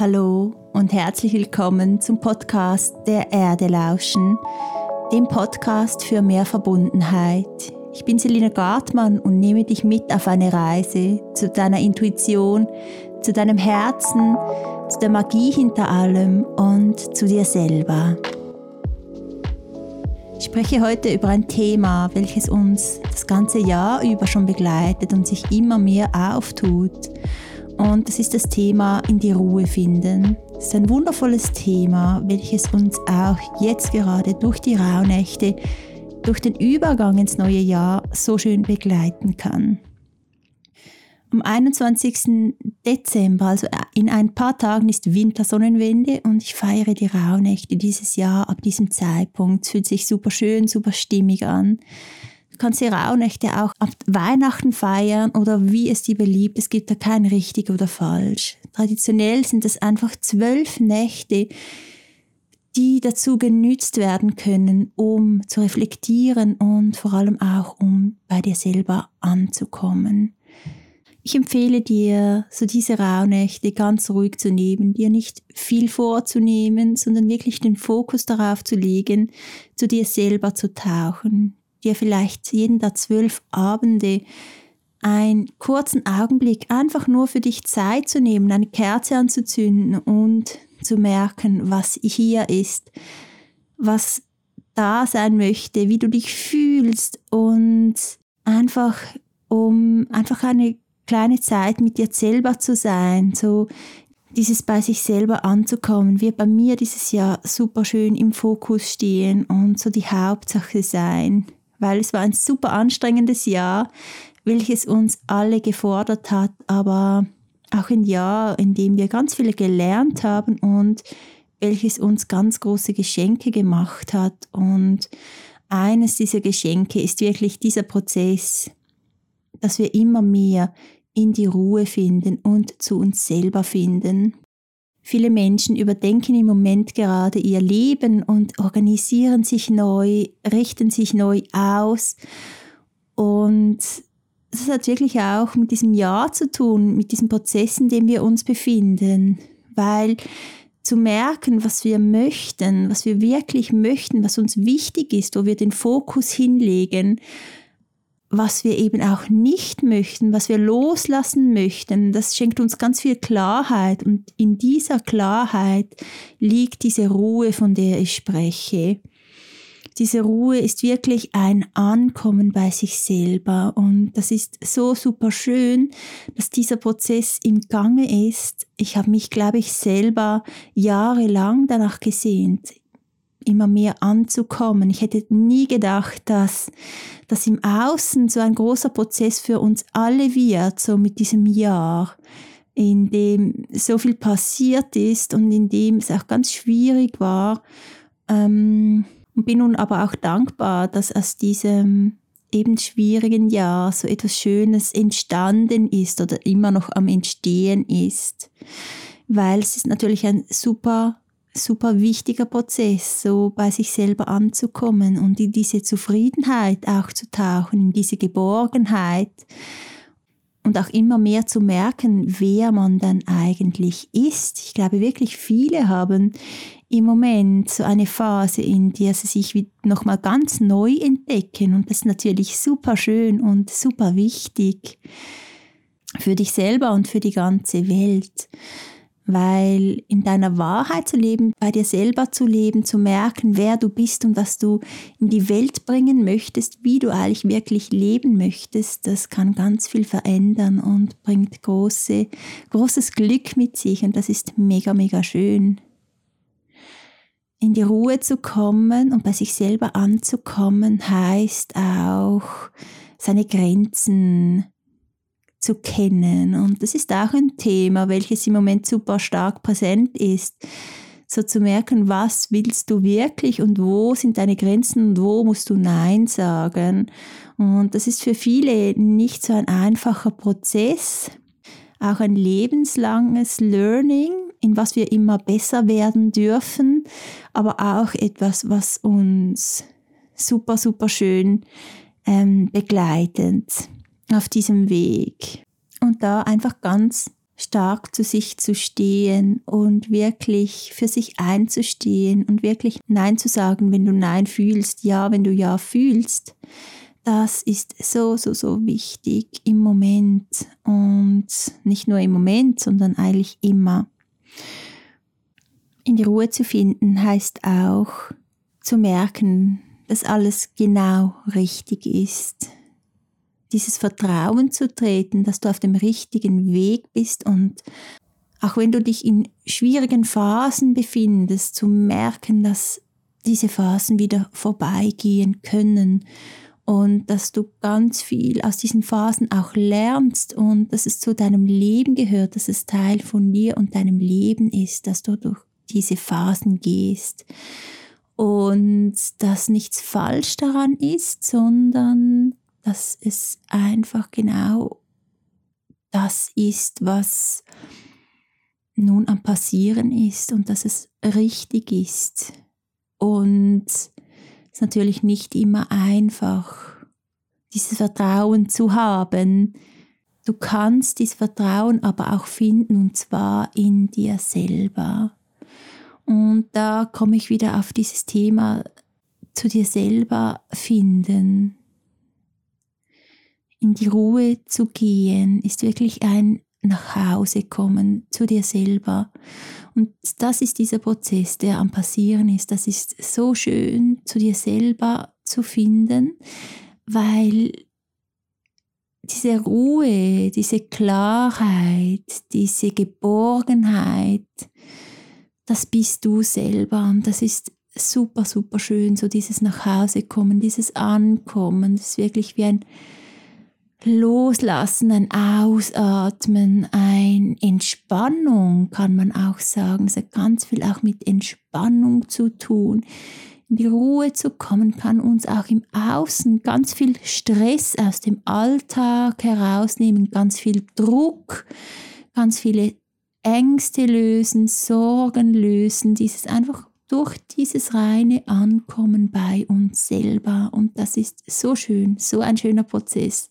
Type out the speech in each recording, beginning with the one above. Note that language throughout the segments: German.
Hallo und herzlich willkommen zum Podcast Der Erde lauschen, dem Podcast für mehr Verbundenheit. Ich bin Selina Gartmann und nehme dich mit auf eine Reise zu deiner Intuition, zu deinem Herzen, zu der Magie hinter allem und zu dir selber. Ich spreche heute über ein Thema, welches uns das ganze Jahr über schon begleitet und sich immer mehr auftut. Und das ist das Thema in die Ruhe finden. Es ist ein wundervolles Thema, welches uns auch jetzt gerade durch die Rauhnächte, durch den Übergang ins neue Jahr so schön begleiten kann. Am 21. Dezember, also in ein paar Tagen, ist Wintersonnenwende und ich feiere die Rauhnächte dieses Jahr ab diesem Zeitpunkt. Es fühlt sich super schön, super stimmig an kannst die Rauhnächte auch ab Weihnachten feiern oder wie es dir beliebt. Es gibt da kein richtig oder falsch. Traditionell sind es einfach zwölf Nächte, die dazu genützt werden können, um zu reflektieren und vor allem auch, um bei dir selber anzukommen. Ich empfehle dir, so diese Rauhnächte ganz ruhig zu nehmen, dir nicht viel vorzunehmen, sondern wirklich den Fokus darauf zu legen, zu dir selber zu tauchen, dir vielleicht jeden der zwölf Abende einen kurzen Augenblick einfach nur für dich Zeit zu nehmen, eine Kerze anzuzünden und zu merken, was hier ist, was da sein möchte, wie du dich fühlst und einfach um einfach eine kleine Zeit mit dir selber zu sein, so dieses bei sich selber anzukommen, wird bei mir dieses Jahr super schön im Fokus stehen und so die Hauptsache sein weil es war ein super anstrengendes Jahr, welches uns alle gefordert hat, aber auch ein Jahr, in dem wir ganz viele gelernt haben und welches uns ganz große Geschenke gemacht hat. Und eines dieser Geschenke ist wirklich dieser Prozess, dass wir immer mehr in die Ruhe finden und zu uns selber finden. Viele Menschen überdenken im Moment gerade ihr Leben und organisieren sich neu, richten sich neu aus. Und das hat wirklich auch mit diesem Jahr zu tun, mit diesem Prozess, in dem wir uns befinden. Weil zu merken, was wir möchten, was wir wirklich möchten, was uns wichtig ist, wo wir den Fokus hinlegen was wir eben auch nicht möchten, was wir loslassen möchten, das schenkt uns ganz viel Klarheit und in dieser Klarheit liegt diese Ruhe, von der ich spreche. Diese Ruhe ist wirklich ein Ankommen bei sich selber und das ist so super schön, dass dieser Prozess im Gange ist. Ich habe mich, glaube ich, selber jahrelang danach gesehnt, immer mehr anzukommen. Ich hätte nie gedacht, dass das im Außen so ein großer Prozess für uns alle wird, so mit diesem Jahr, in dem so viel passiert ist und in dem es auch ganz schwierig war. Ähm, bin nun aber auch dankbar, dass aus diesem eben schwierigen Jahr so etwas Schönes entstanden ist oder immer noch am Entstehen ist. Weil es ist natürlich ein super super wichtiger Prozess, so bei sich selber anzukommen und in diese Zufriedenheit auch zu tauchen, in diese Geborgenheit und auch immer mehr zu merken, wer man dann eigentlich ist. Ich glaube wirklich, viele haben im Moment so eine Phase, in der sie sich nochmal ganz neu entdecken und das ist natürlich super schön und super wichtig für dich selber und für die ganze Welt weil in deiner Wahrheit zu leben, bei dir selber zu leben, zu merken, wer du bist und was du in die Welt bringen möchtest, wie du eigentlich wirklich leben möchtest, das kann ganz viel verändern und bringt große, großes Glück mit sich und das ist mega, mega schön. In die Ruhe zu kommen und bei sich selber anzukommen, heißt auch, seine Grenzen zu kennen. Und das ist auch ein Thema, welches im Moment super stark präsent ist. So zu merken, was willst du wirklich und wo sind deine Grenzen und wo musst du Nein sagen. Und das ist für viele nicht so ein einfacher Prozess, auch ein lebenslanges Learning, in was wir immer besser werden dürfen, aber auch etwas, was uns super, super schön ähm, begleitet auf diesem Weg. Und da einfach ganz stark zu sich zu stehen und wirklich für sich einzustehen und wirklich Nein zu sagen, wenn du Nein fühlst, Ja, wenn du Ja fühlst, das ist so, so, so wichtig im Moment und nicht nur im Moment, sondern eigentlich immer. In die Ruhe zu finden heißt auch zu merken, dass alles genau richtig ist dieses Vertrauen zu treten, dass du auf dem richtigen Weg bist und auch wenn du dich in schwierigen Phasen befindest, zu merken, dass diese Phasen wieder vorbeigehen können und dass du ganz viel aus diesen Phasen auch lernst und dass es zu deinem Leben gehört, dass es Teil von dir und deinem Leben ist, dass du durch diese Phasen gehst und dass nichts falsch daran ist, sondern dass es einfach genau das ist, was nun am Passieren ist und dass es richtig ist. Und es ist natürlich nicht immer einfach, dieses Vertrauen zu haben. Du kannst dieses Vertrauen aber auch finden und zwar in dir selber. Und da komme ich wieder auf dieses Thema zu dir selber finden in die Ruhe zu gehen, ist wirklich ein nach Hause kommen zu dir selber. Und das ist dieser Prozess, der am Passieren ist. Das ist so schön, zu dir selber zu finden, weil diese Ruhe, diese Klarheit, diese Geborgenheit, das bist du selber. Und das ist super, super schön, so dieses Nachhausekommen, dieses Ankommen. Das ist wirklich wie ein Loslassen, ein Ausatmen, ein Entspannung, kann man auch sagen. Es hat ganz viel auch mit Entspannung zu tun. In die Ruhe zu kommen, kann uns auch im Außen ganz viel Stress aus dem Alltag herausnehmen, ganz viel Druck, ganz viele Ängste lösen, Sorgen lösen, dieses einfach durch dieses reine Ankommen bei uns selber. Und das ist so schön, so ein schöner Prozess.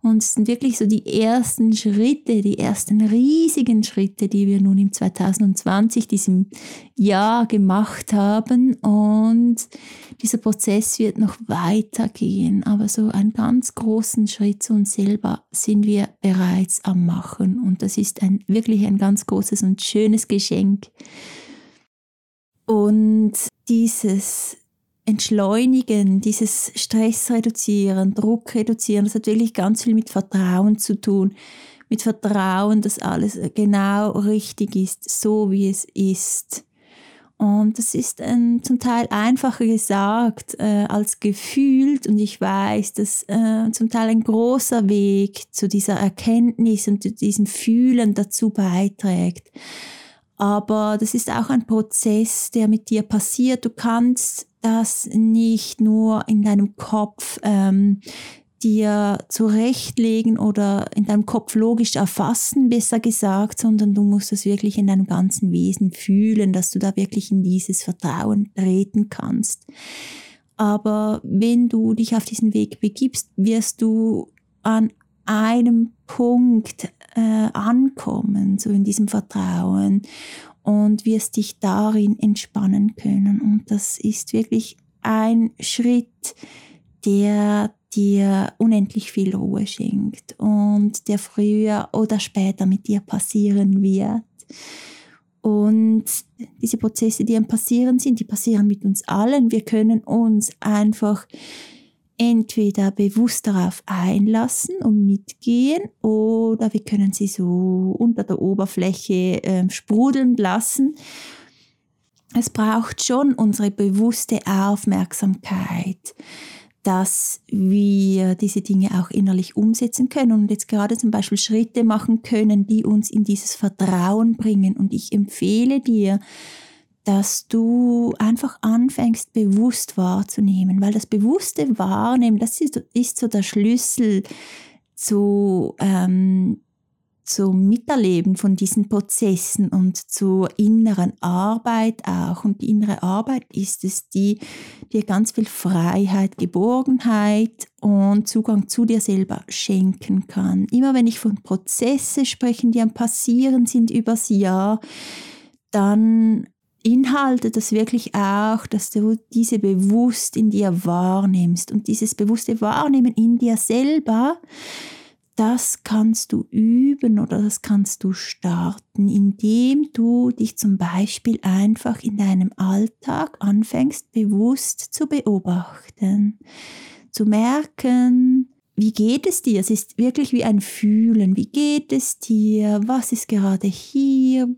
Und es sind wirklich so die ersten Schritte, die ersten riesigen Schritte, die wir nun im 2020, diesem Jahr gemacht haben. Und dieser Prozess wird noch weitergehen. Aber so einen ganz großen Schritt zu uns selber sind wir bereits am Machen. Und das ist ein, wirklich ein ganz großes und schönes Geschenk und dieses Entschleunigen, dieses Stress reduzieren, Druck reduzieren, das hat wirklich ganz viel mit Vertrauen zu tun. Mit Vertrauen, dass alles genau richtig ist, so wie es ist. Und das ist ein, zum Teil einfacher gesagt äh, als gefühlt. Und ich weiß, dass äh, zum Teil ein großer Weg zu dieser Erkenntnis und zu diesem Fühlen dazu beiträgt. Aber das ist auch ein Prozess, der mit dir passiert. Du kannst das nicht nur in deinem Kopf ähm, dir zurechtlegen oder in deinem Kopf logisch erfassen, besser gesagt, sondern du musst es wirklich in deinem ganzen Wesen fühlen, dass du da wirklich in dieses Vertrauen treten kannst. Aber wenn du dich auf diesen Weg begibst, wirst du an einem Punkt äh, ankommen, so in diesem Vertrauen und wirst dich darin entspannen können. Und das ist wirklich ein Schritt, der dir unendlich viel Ruhe schenkt und der früher oder später mit dir passieren wird. Und diese Prozesse, die am passieren sind, die passieren mit uns allen. Wir können uns einfach entweder bewusst darauf einlassen und mitgehen oder wir können sie so unter der Oberfläche äh, sprudeln lassen. Es braucht schon unsere bewusste Aufmerksamkeit, dass wir diese Dinge auch innerlich umsetzen können und jetzt gerade zum Beispiel Schritte machen können, die uns in dieses Vertrauen bringen. Und ich empfehle dir, dass du einfach anfängst, bewusst wahrzunehmen, weil das bewusste Wahrnehmen, das ist, ist so der Schlüssel zu, ähm, zum Miterleben von diesen Prozessen und zur inneren Arbeit auch. Und die innere Arbeit ist es, die dir ganz viel Freiheit, Geborgenheit und Zugang zu dir selber schenken kann. Immer wenn ich von Prozessen spreche, die am Passieren sind übers Jahr, dann inhaltet das wirklich auch, dass du diese bewusst in dir wahrnimmst und dieses bewusste Wahrnehmen in dir selber das kannst du üben oder das kannst du starten, indem du dich zum Beispiel einfach in deinem Alltag anfängst bewusst zu beobachten, zu merken, wie geht es dir? Es ist wirklich wie ein Fühlen. Wie geht es dir? Was ist gerade hier?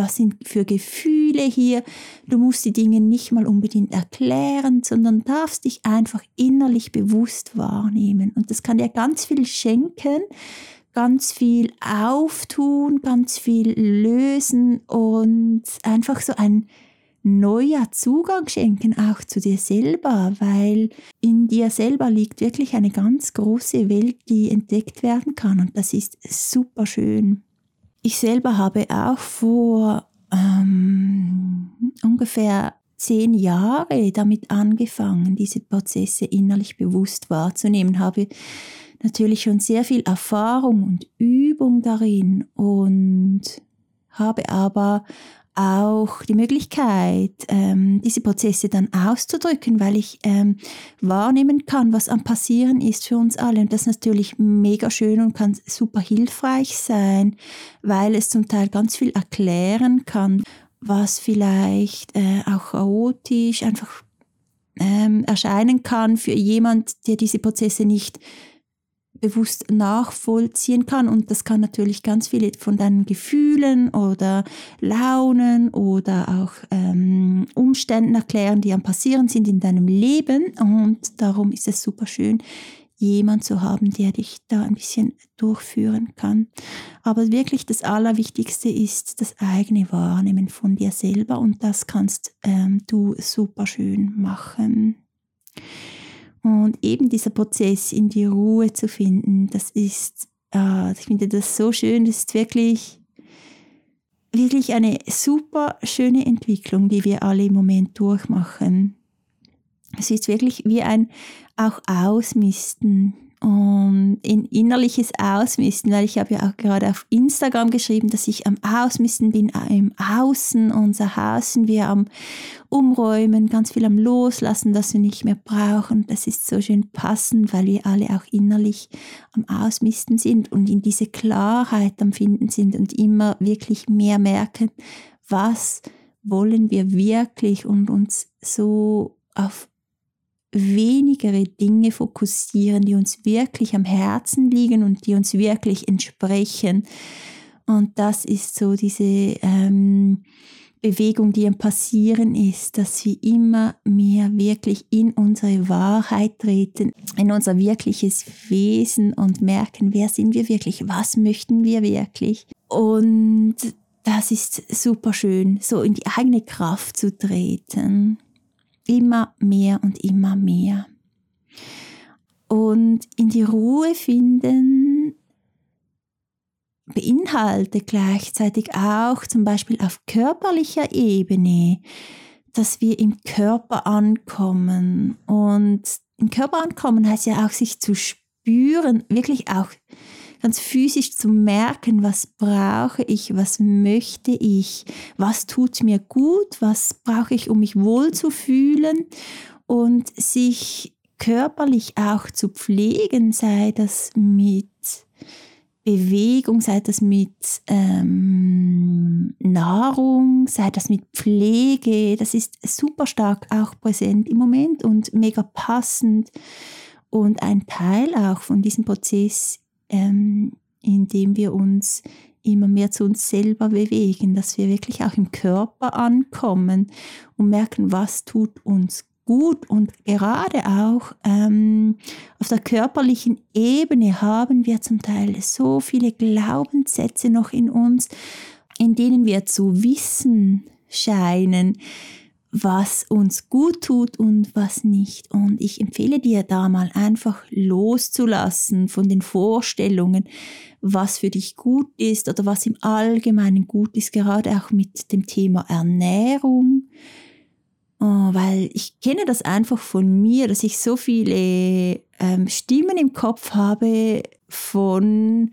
Was sind für Gefühle hier. Du musst die Dinge nicht mal unbedingt erklären, sondern darfst dich einfach innerlich bewusst wahrnehmen. Und das kann dir ganz viel schenken, ganz viel auftun, ganz viel lösen und einfach so ein neuer Zugang schenken, auch zu dir selber, weil in dir selber liegt wirklich eine ganz große Welt, die entdeckt werden kann und das ist super schön. Ich selber habe auch vor ähm, ungefähr zehn Jahre damit angefangen, diese Prozesse innerlich bewusst wahrzunehmen, habe natürlich schon sehr viel Erfahrung und Übung darin und habe aber auch die Möglichkeit, ähm, diese Prozesse dann auszudrücken, weil ich ähm, wahrnehmen kann, was am Passieren ist für uns alle. Und das ist natürlich mega schön und kann super hilfreich sein, weil es zum Teil ganz viel erklären kann, was vielleicht äh, auch chaotisch einfach ähm, erscheinen kann für jemand, der diese Prozesse nicht bewusst nachvollziehen kann. Und das kann natürlich ganz viele von deinen Gefühlen oder Launen oder auch ähm, Umständen erklären, die am Passieren sind in deinem Leben. Und darum ist es super schön, jemand zu haben, der dich da ein bisschen durchführen kann. Aber wirklich das Allerwichtigste ist das eigene Wahrnehmen von dir selber und das kannst ähm, du super schön machen. Und eben dieser Prozess in die Ruhe zu finden, das ist, äh, ich finde das so schön, das ist wirklich, wirklich eine super schöne Entwicklung, die wir alle im Moment durchmachen. Es ist wirklich wie ein auch Ausmisten und in innerliches Ausmisten, weil ich habe ja auch gerade auf Instagram geschrieben, dass ich am Ausmisten bin, im Außen, unser Haus sind wir am Umräumen, ganz viel am Loslassen, das wir nicht mehr brauchen. Das ist so schön passend, weil wir alle auch innerlich am Ausmisten sind und in diese Klarheit am Finden sind und immer wirklich mehr merken, was wollen wir wirklich und uns so auf wenigere Dinge fokussieren, die uns wirklich am Herzen liegen und die uns wirklich entsprechen. Und das ist so diese ähm, Bewegung, die am Passieren ist, dass wir immer mehr wirklich in unsere Wahrheit treten, in unser wirkliches Wesen und merken, wer sind wir wirklich, was möchten wir wirklich. Und das ist super schön, so in die eigene Kraft zu treten immer mehr und immer mehr. Und in die Ruhe finden beinhaltet gleichzeitig auch zum Beispiel auf körperlicher Ebene, dass wir im Körper ankommen. Und im Körper ankommen heißt ja auch sich zu spüren, wirklich auch ganz physisch zu merken, was brauche ich, was möchte ich, was tut mir gut, was brauche ich, um mich wohl zu fühlen und sich körperlich auch zu pflegen, sei das mit Bewegung, sei das mit ähm, Nahrung, sei das mit Pflege, das ist super stark auch präsent im Moment und mega passend. Und ein Teil auch von diesem Prozess ähm, indem wir uns immer mehr zu uns selber bewegen, dass wir wirklich auch im Körper ankommen und merken, was tut uns gut. Und gerade auch ähm, auf der körperlichen Ebene haben wir zum Teil so viele Glaubenssätze noch in uns, in denen wir zu wissen scheinen, was uns gut tut und was nicht. Und ich empfehle dir da mal einfach loszulassen von den Vorstellungen, was für dich gut ist oder was im Allgemeinen gut ist, gerade auch mit dem Thema Ernährung. Oh, weil ich kenne das einfach von mir, dass ich so viele ähm, Stimmen im Kopf habe von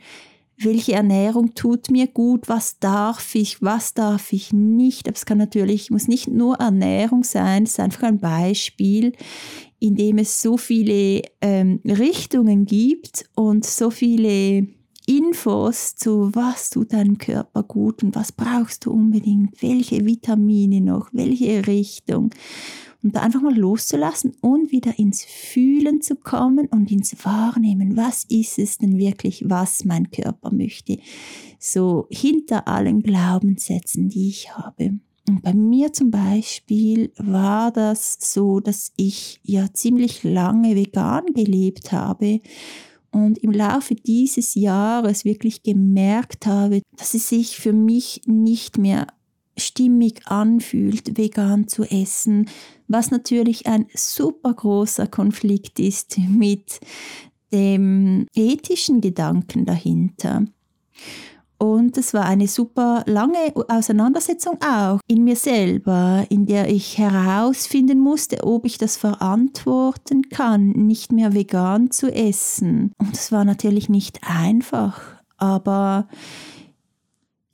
welche Ernährung tut mir gut, was darf ich, was darf ich nicht. Aber es kann natürlich, muss nicht nur Ernährung sein, es ist einfach ein Beispiel, in dem es so viele ähm, Richtungen gibt und so viele Infos zu, was tut deinem Körper gut und was brauchst du unbedingt, welche Vitamine noch, welche Richtung. Und da einfach mal loszulassen und wieder ins Fühlen zu kommen und ins Wahrnehmen. Was ist es denn wirklich, was mein Körper möchte? So hinter allen Glaubenssätzen, die ich habe. Und bei mir zum Beispiel war das so, dass ich ja ziemlich lange vegan gelebt habe und im Laufe dieses Jahres wirklich gemerkt habe, dass es sich für mich nicht mehr stimmig anfühlt, vegan zu essen, was natürlich ein super großer Konflikt ist mit dem ethischen Gedanken dahinter. Und es war eine super lange Auseinandersetzung auch in mir selber, in der ich herausfinden musste, ob ich das verantworten kann, nicht mehr vegan zu essen. Und es war natürlich nicht einfach, aber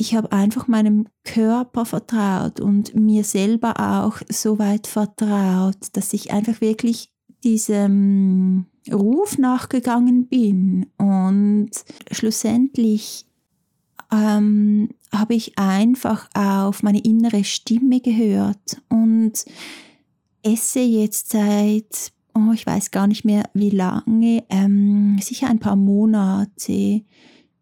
ich habe einfach meinem Körper vertraut und mir selber auch so weit vertraut, dass ich einfach wirklich diesem Ruf nachgegangen bin. Und schlussendlich ähm, habe ich einfach auf meine innere Stimme gehört und esse jetzt seit, oh, ich weiß gar nicht mehr wie lange, ähm, sicher ein paar Monate,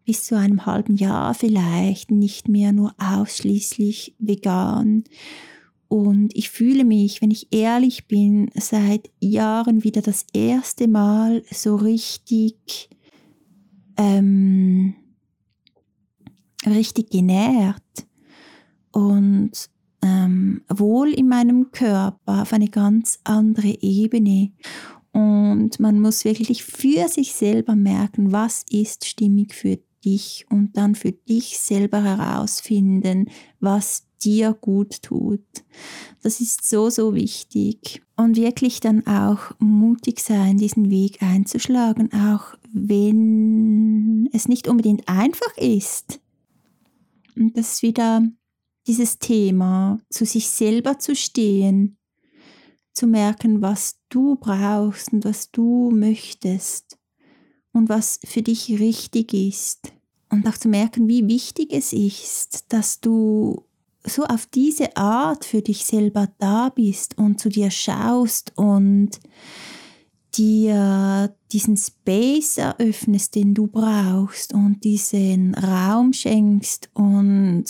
bis zu einem halben Jahr vielleicht, nicht mehr nur ausschließlich vegan. Und ich fühle mich, wenn ich ehrlich bin, seit Jahren wieder das erste Mal so richtig ähm, richtig genährt und ähm, wohl in meinem Körper auf eine ganz andere Ebene. Und man muss wirklich für sich selber merken, was ist stimmig für dich und dann für dich selber herausfinden, was dir gut tut. Das ist so, so wichtig. Und wirklich dann auch mutig sein, diesen Weg einzuschlagen, auch wenn es nicht unbedingt einfach ist. Und das ist wieder dieses Thema, zu sich selber zu stehen, zu merken, was du brauchst und was du möchtest und was für dich richtig ist. Und auch zu merken, wie wichtig es ist, dass du so auf diese Art für dich selber da bist und zu dir schaust und dir diesen Space eröffnest, den du brauchst und diesen Raum schenkst und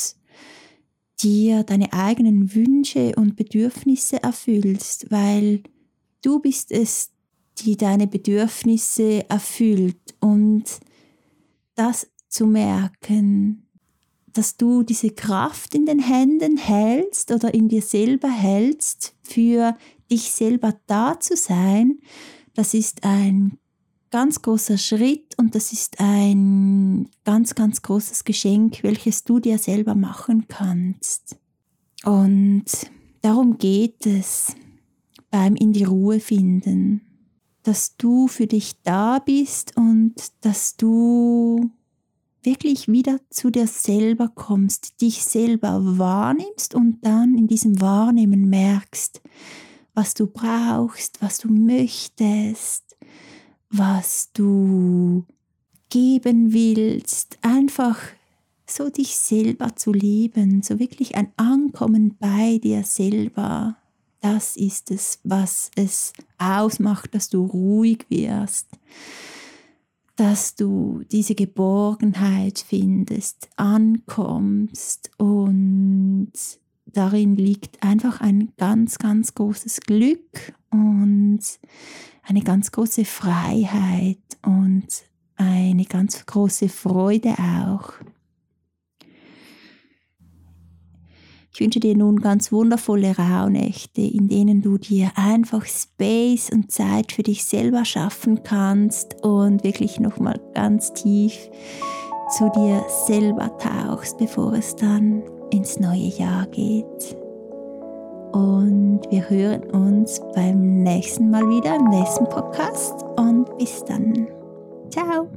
dir deine eigenen Wünsche und Bedürfnisse erfüllst, weil du bist es, die deine Bedürfnisse erfüllt. Und das zu merken, dass du diese Kraft in den Händen hältst oder in dir selber hältst, für dich selber da zu sein, das ist ein ganz großer Schritt und das ist ein ganz, ganz großes Geschenk, welches du dir selber machen kannst. Und darum geht es beim In die Ruhe finden, dass du für dich da bist und dass du wirklich wieder zu dir selber kommst, dich selber wahrnimmst und dann in diesem Wahrnehmen merkst, was du brauchst, was du möchtest, was du geben willst, einfach so dich selber zu lieben, so wirklich ein Ankommen bei dir selber. Das ist es, was es ausmacht, dass du ruhig wirst, dass du diese Geborgenheit findest, ankommst und darin liegt einfach ein ganz, ganz großes Glück und eine ganz große Freiheit und eine ganz große Freude auch. Ich wünsche dir nun ganz wundervolle Rauhnächte, in denen du dir einfach Space und Zeit für dich selber schaffen kannst und wirklich nochmal ganz tief zu dir selber tauchst, bevor es dann ins neue Jahr geht. Und wir hören uns beim nächsten Mal wieder im nächsten Podcast und bis dann. Ciao!